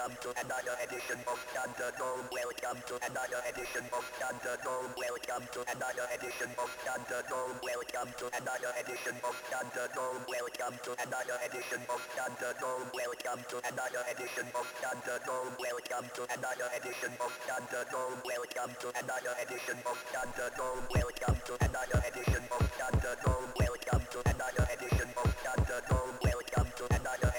Welcome to another edition of Standard Gold. Welcome to another edition of Standard Gold. Welcome to another edition of Standard Gold. Welcome to another edition of Standard Gold. Welcome to another edition of Standard Gold. Welcome to another edition of Standard Gold. Welcome to another edition of Standard Gold. Welcome to another edition of Standard Gold. Welcome to another edition of Standard Gold. Welcome to another edition of Standard Gold. Welcome to another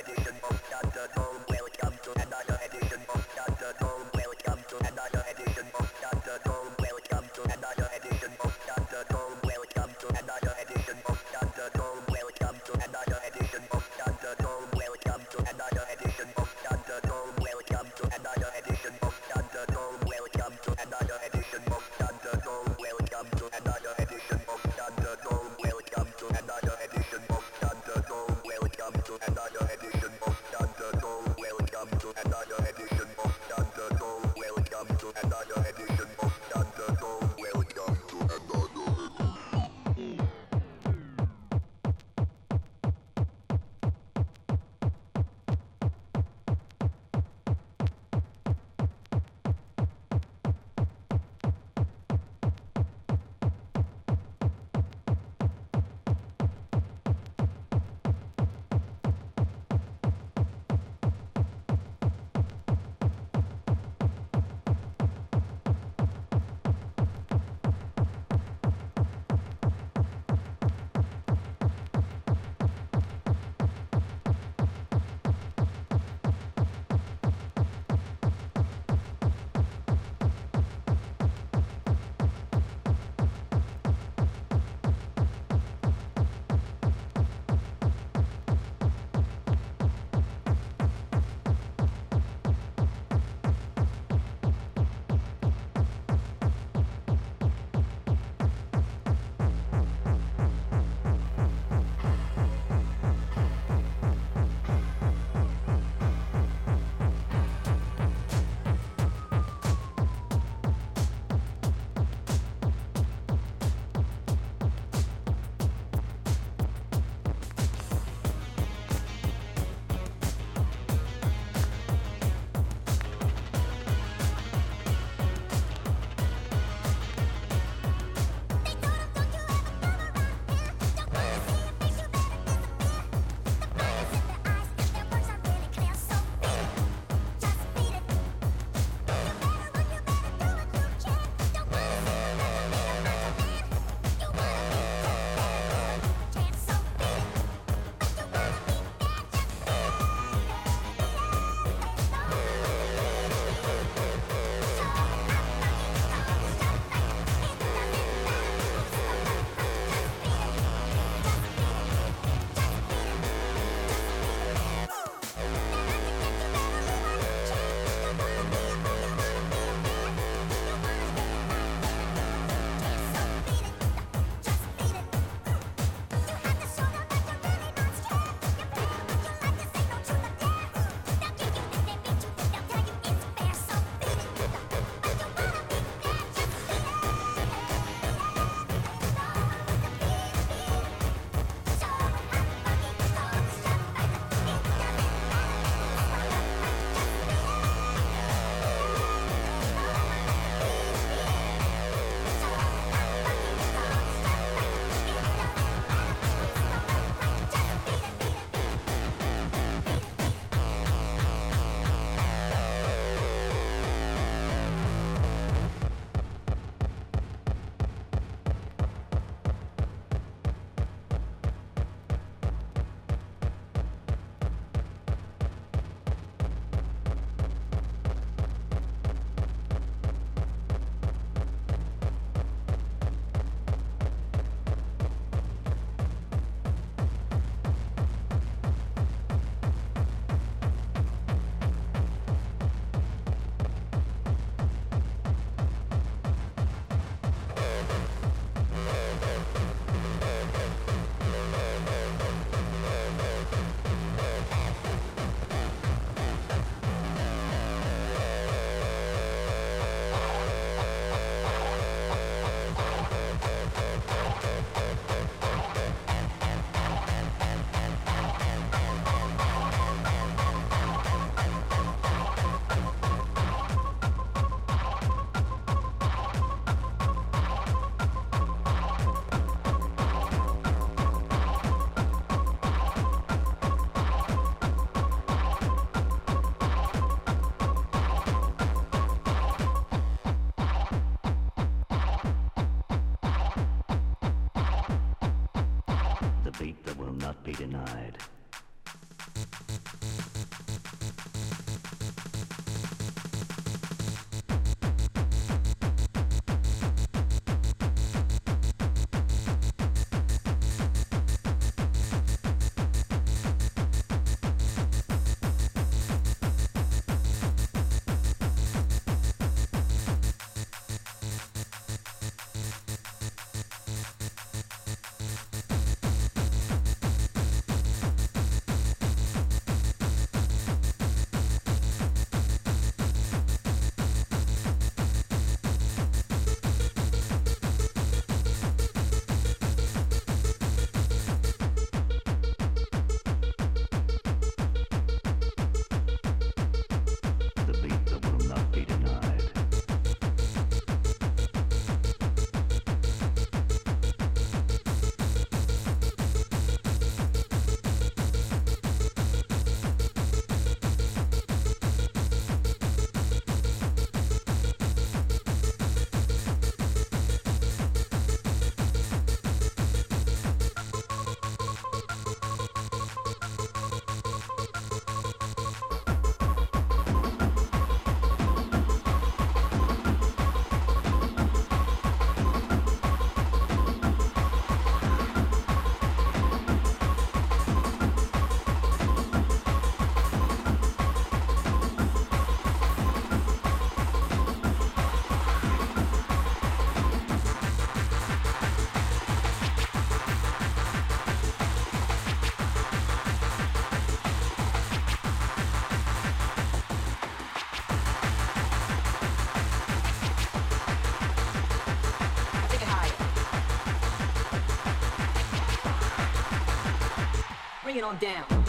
down.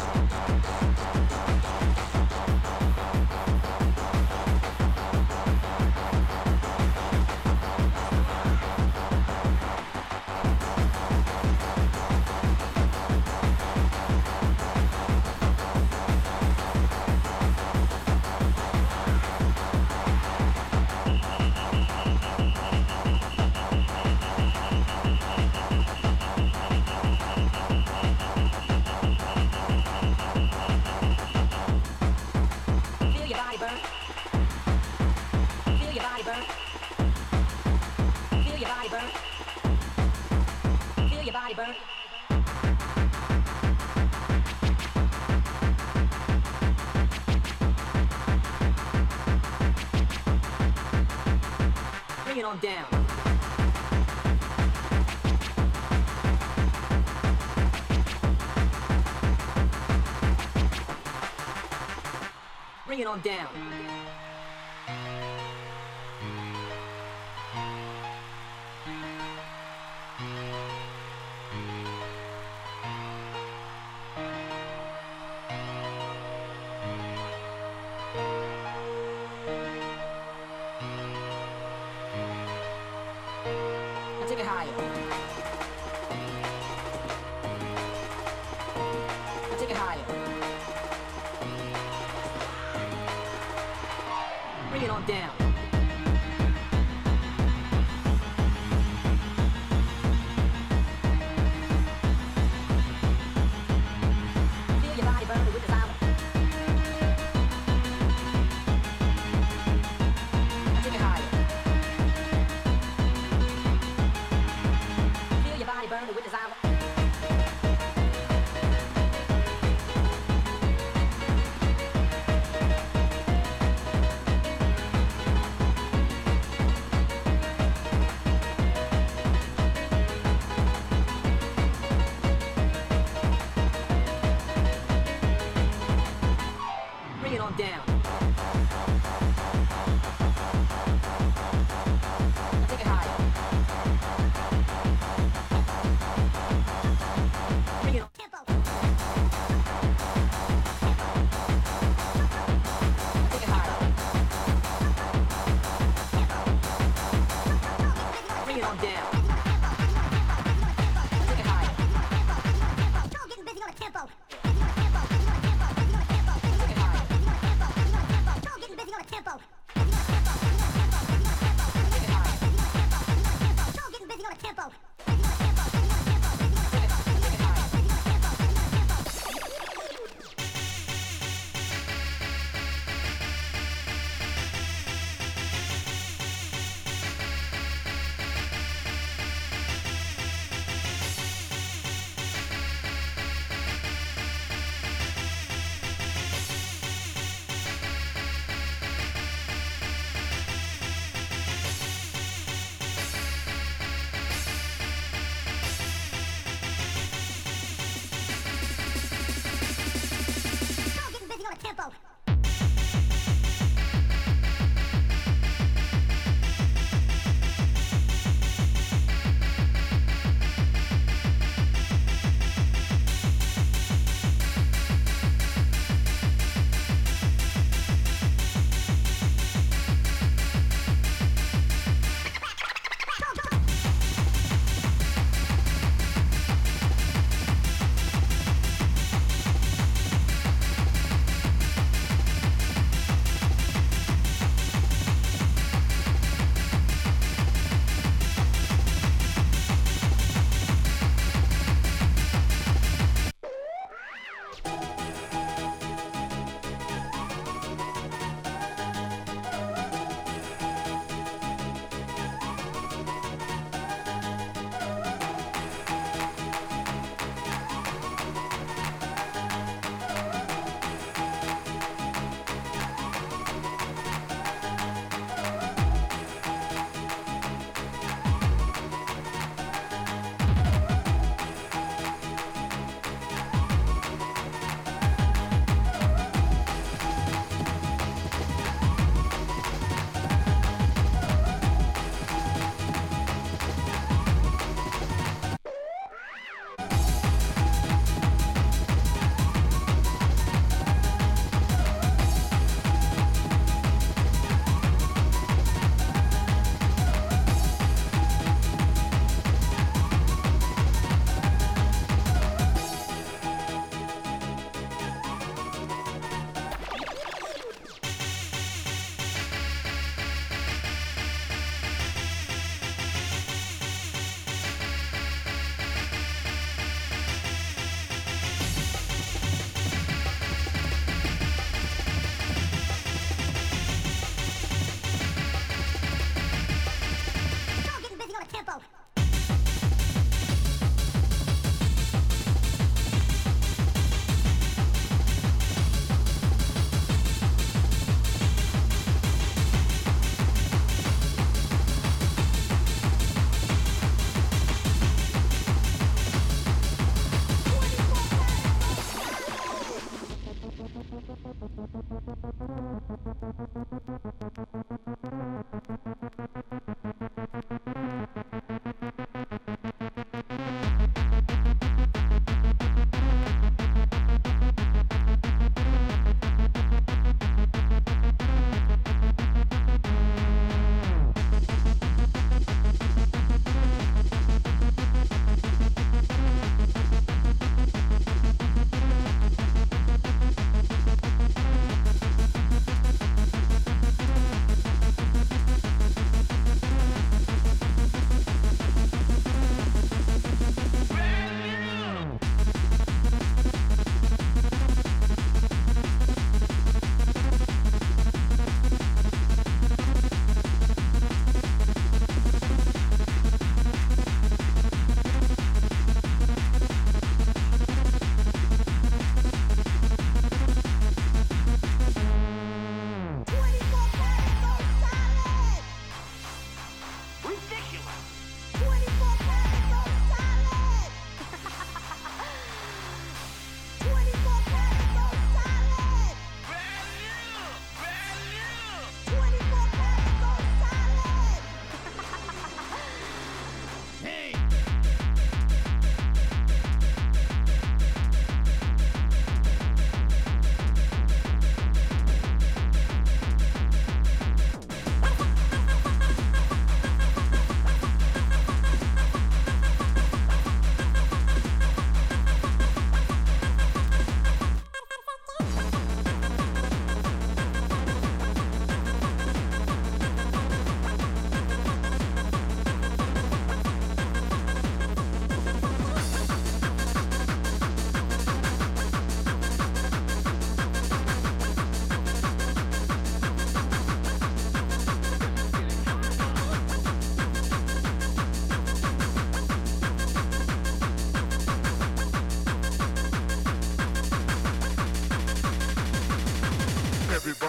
down. Bring it on down.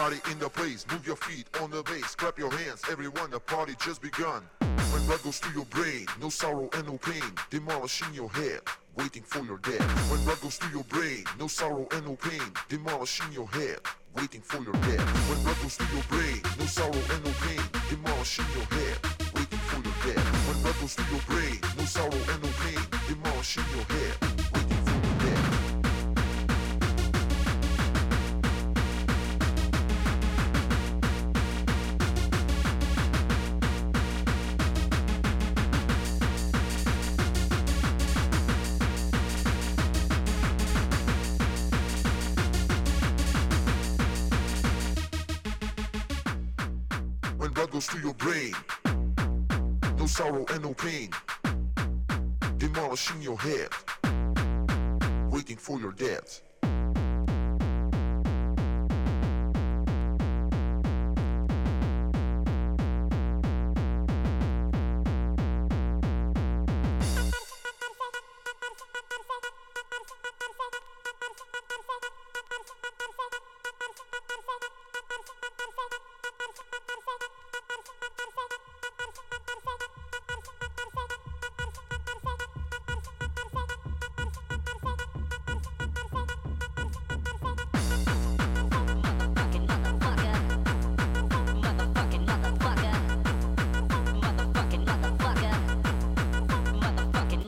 Everybody in the place, move your feet on the bass, clap your hands, everyone, the party just begun. When blood goes through your brain, no sorrow and no pain, demolishing your head, waiting for your death. When blood goes through your brain, no sorrow and no pain, demolishing your head, waiting for your death. When blood goes through your brain, no sorrow and no pain, demolishing your head, waiting for your death. When blood goes through your brain, no sorrow and no pain, demolishing your head, goes through your brain. No sorrow and no pain. Demolishing your head. Waiting for your death.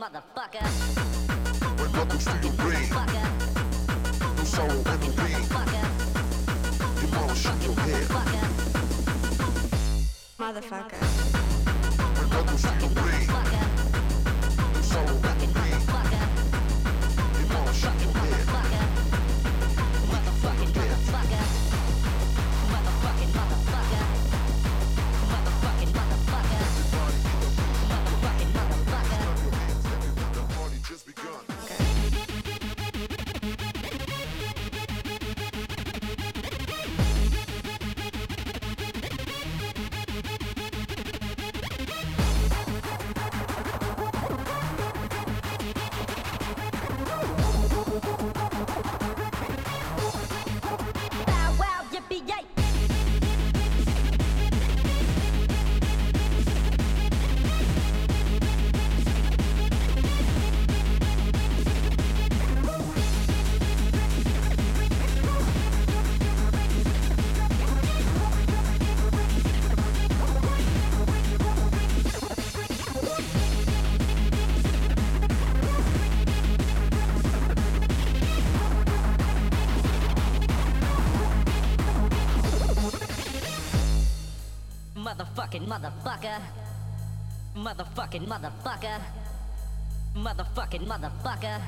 Motherfucker. When blood goes through your brain. No sorrow and no pain. Fucker. Demolishing your head. Motherfucker. When blood goes through your brain. Motherfucker. Motherfucking motherfucker. Motherfucking motherfucker.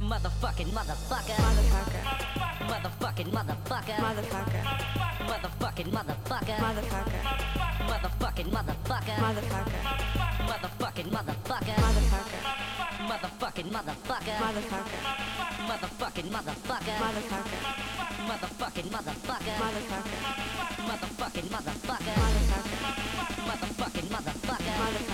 Motherfucking motherfucker. Motherfucker. Motherfucking motherfucker. Motherfucker. Motherfucking motherfucker. Motherfucker. Motherfucking motherfucker. Motherfucker. Motherfucking motherfucker. Motherfucker. Motherfucking motherfucker. Motherfucker. Motherfucking motherfucker. Motherfucker. Motherfucking motherfucker. Motherfucker. Motherfucking motherfucker. Motherfucker. Motherfucking motherfucker. Motherfucker.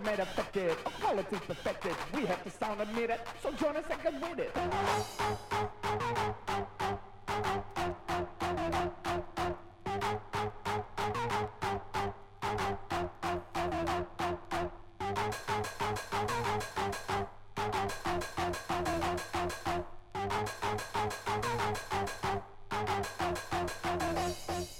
Are made effective, quality perfected. We have the sound admitted, so join us and get with it. We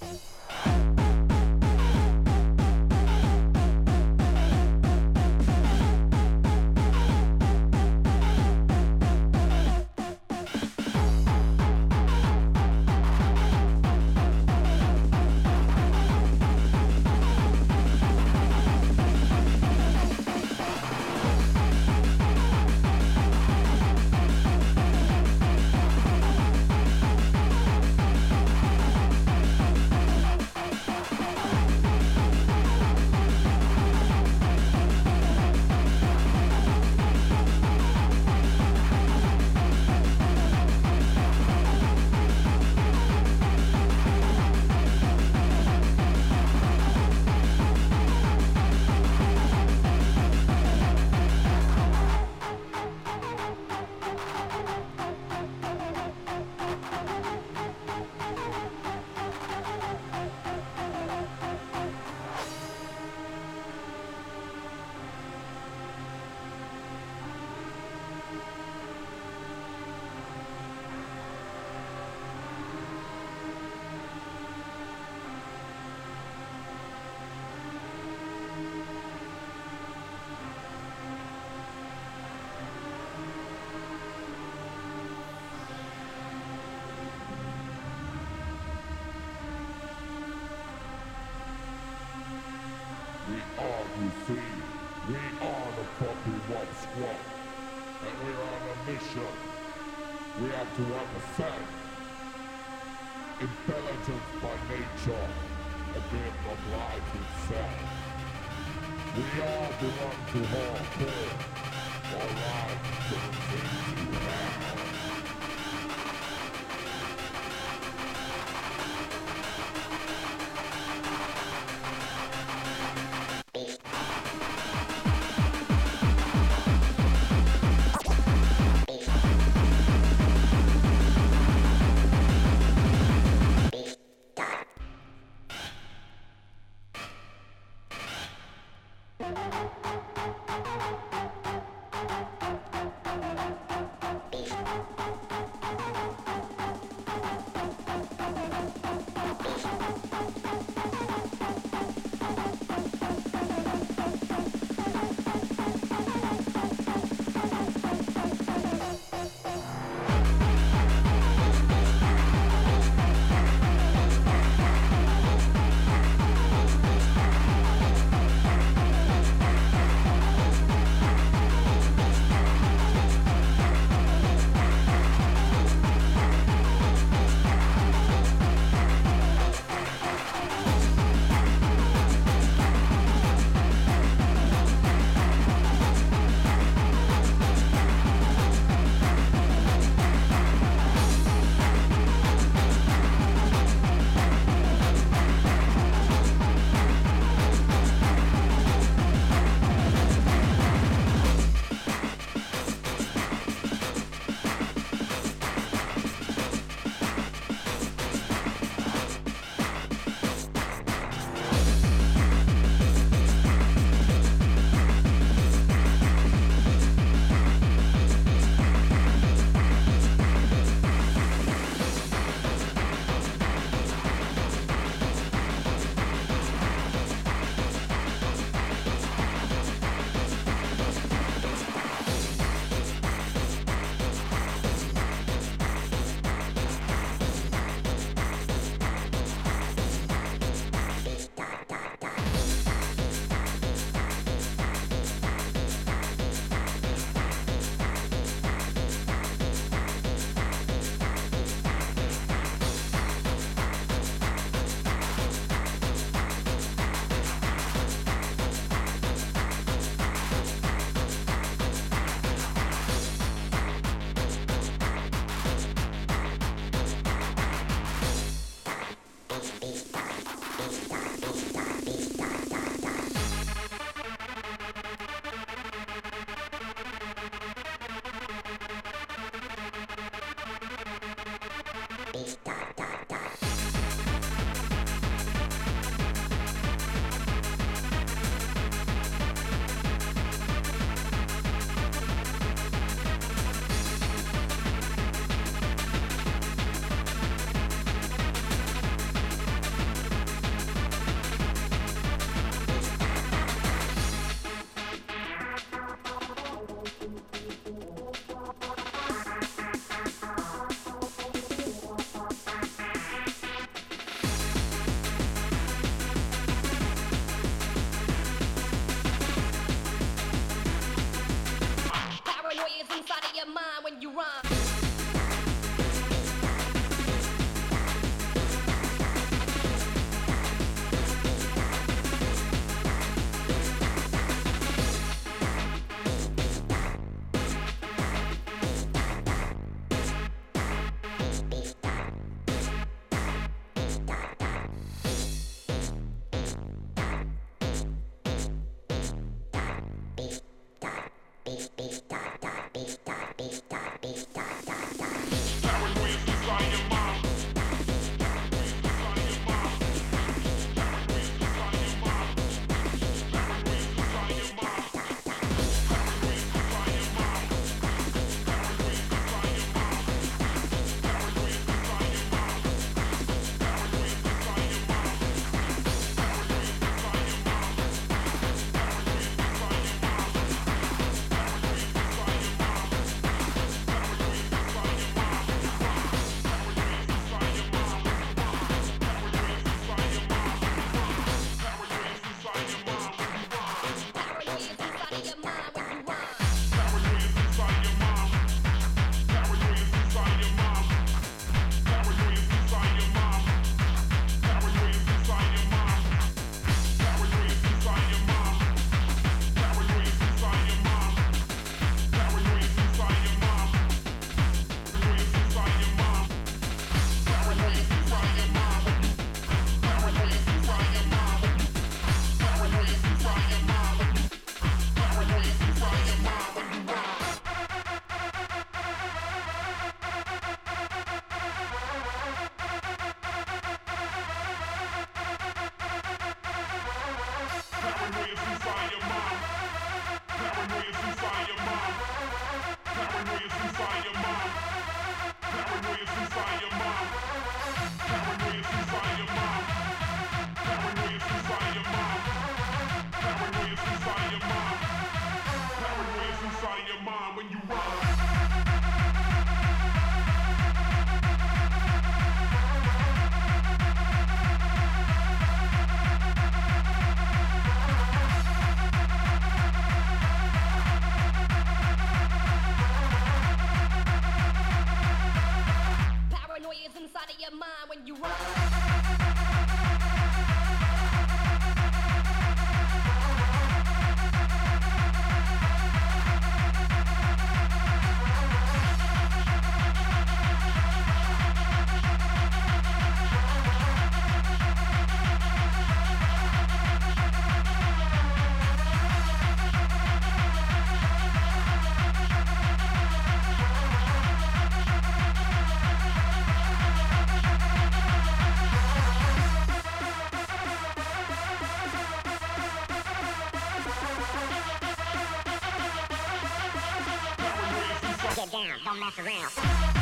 down, don't mess around.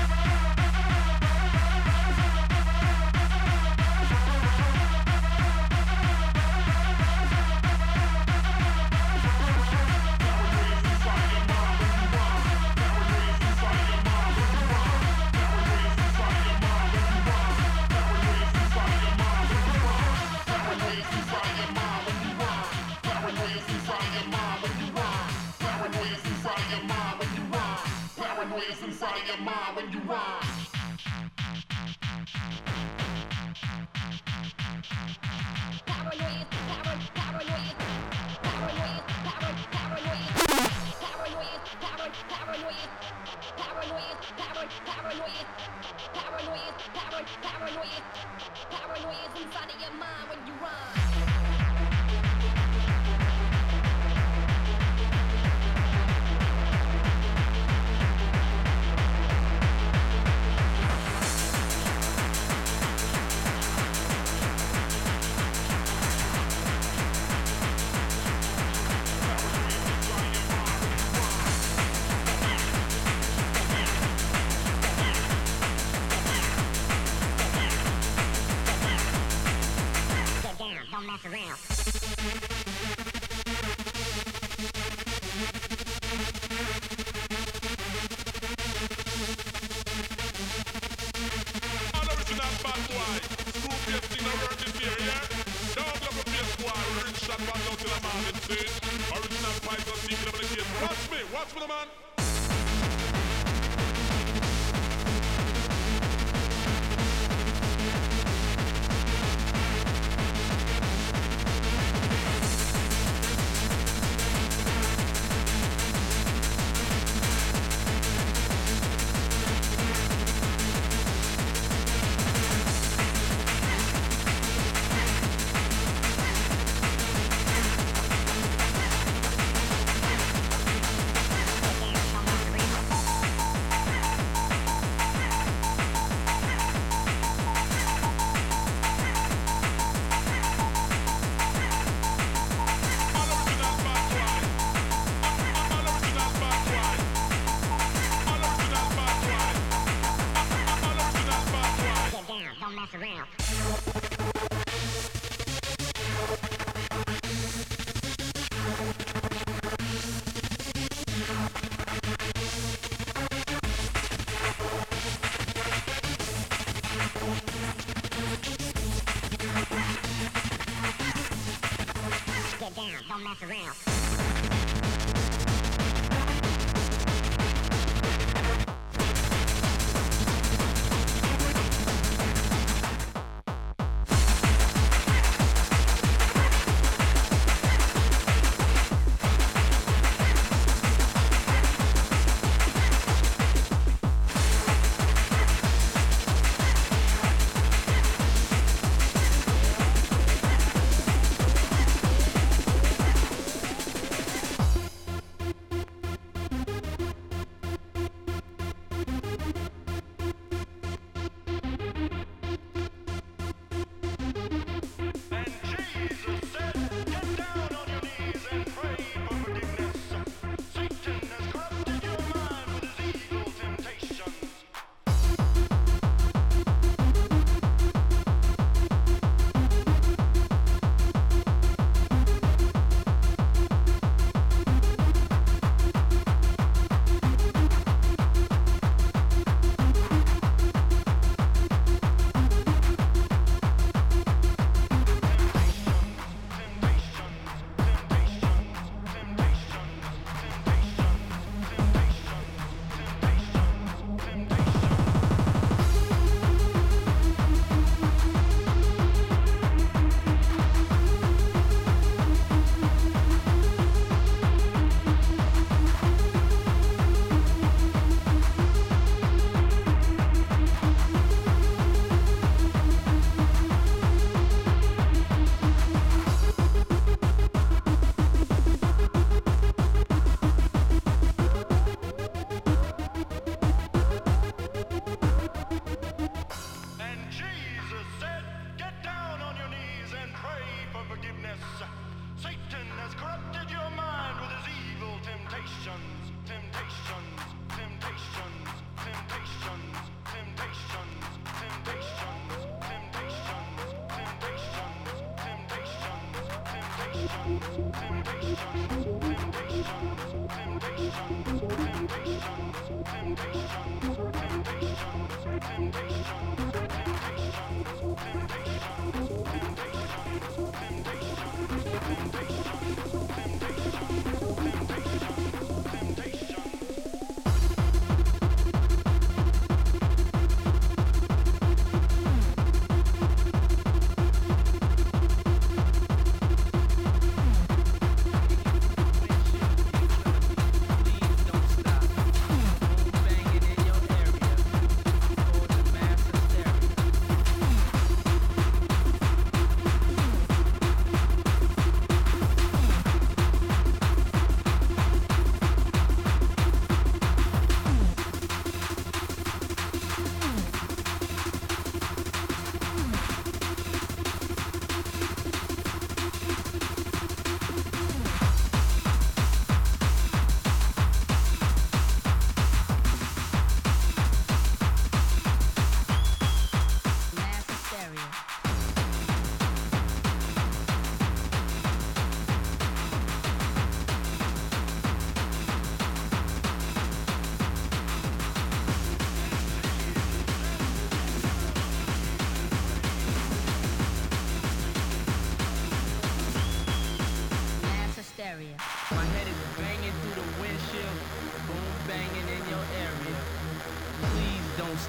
who's of your mind when you rhyme. Paranoid, paranoid, paranoid, paranoid, paranoid, paranoid, paranoid, paranoid, paranoid, paranoid, paranoid, paranoid, paranoid, paranoid, inside of your mind when you run. mess around.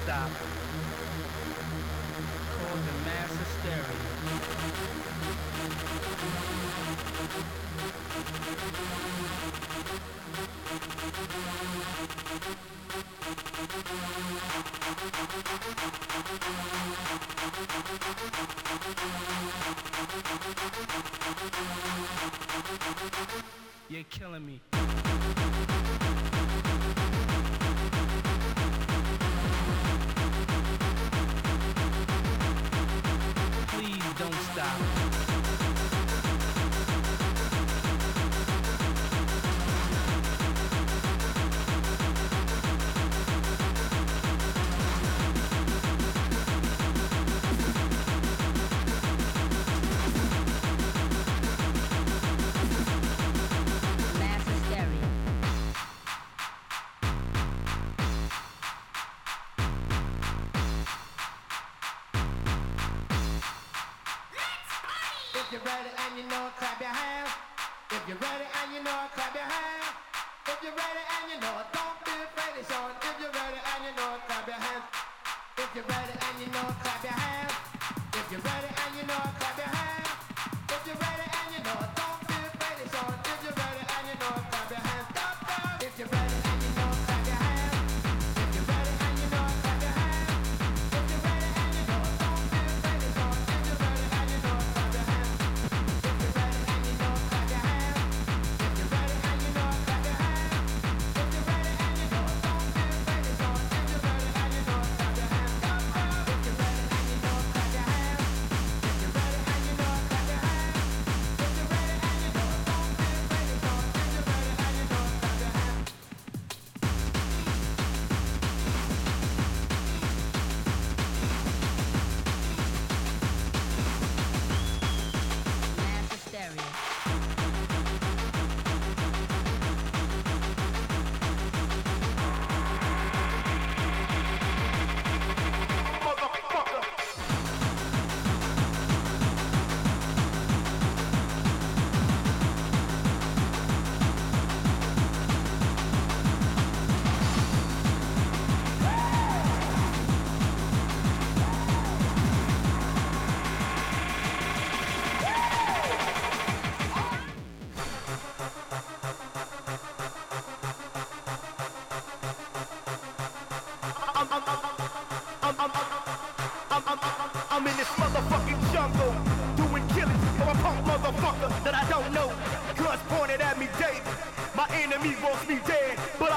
stop causing mass hysteria. Thank pointed at me dead, My enemy wants me dead, but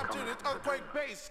Drop to earthquake bass.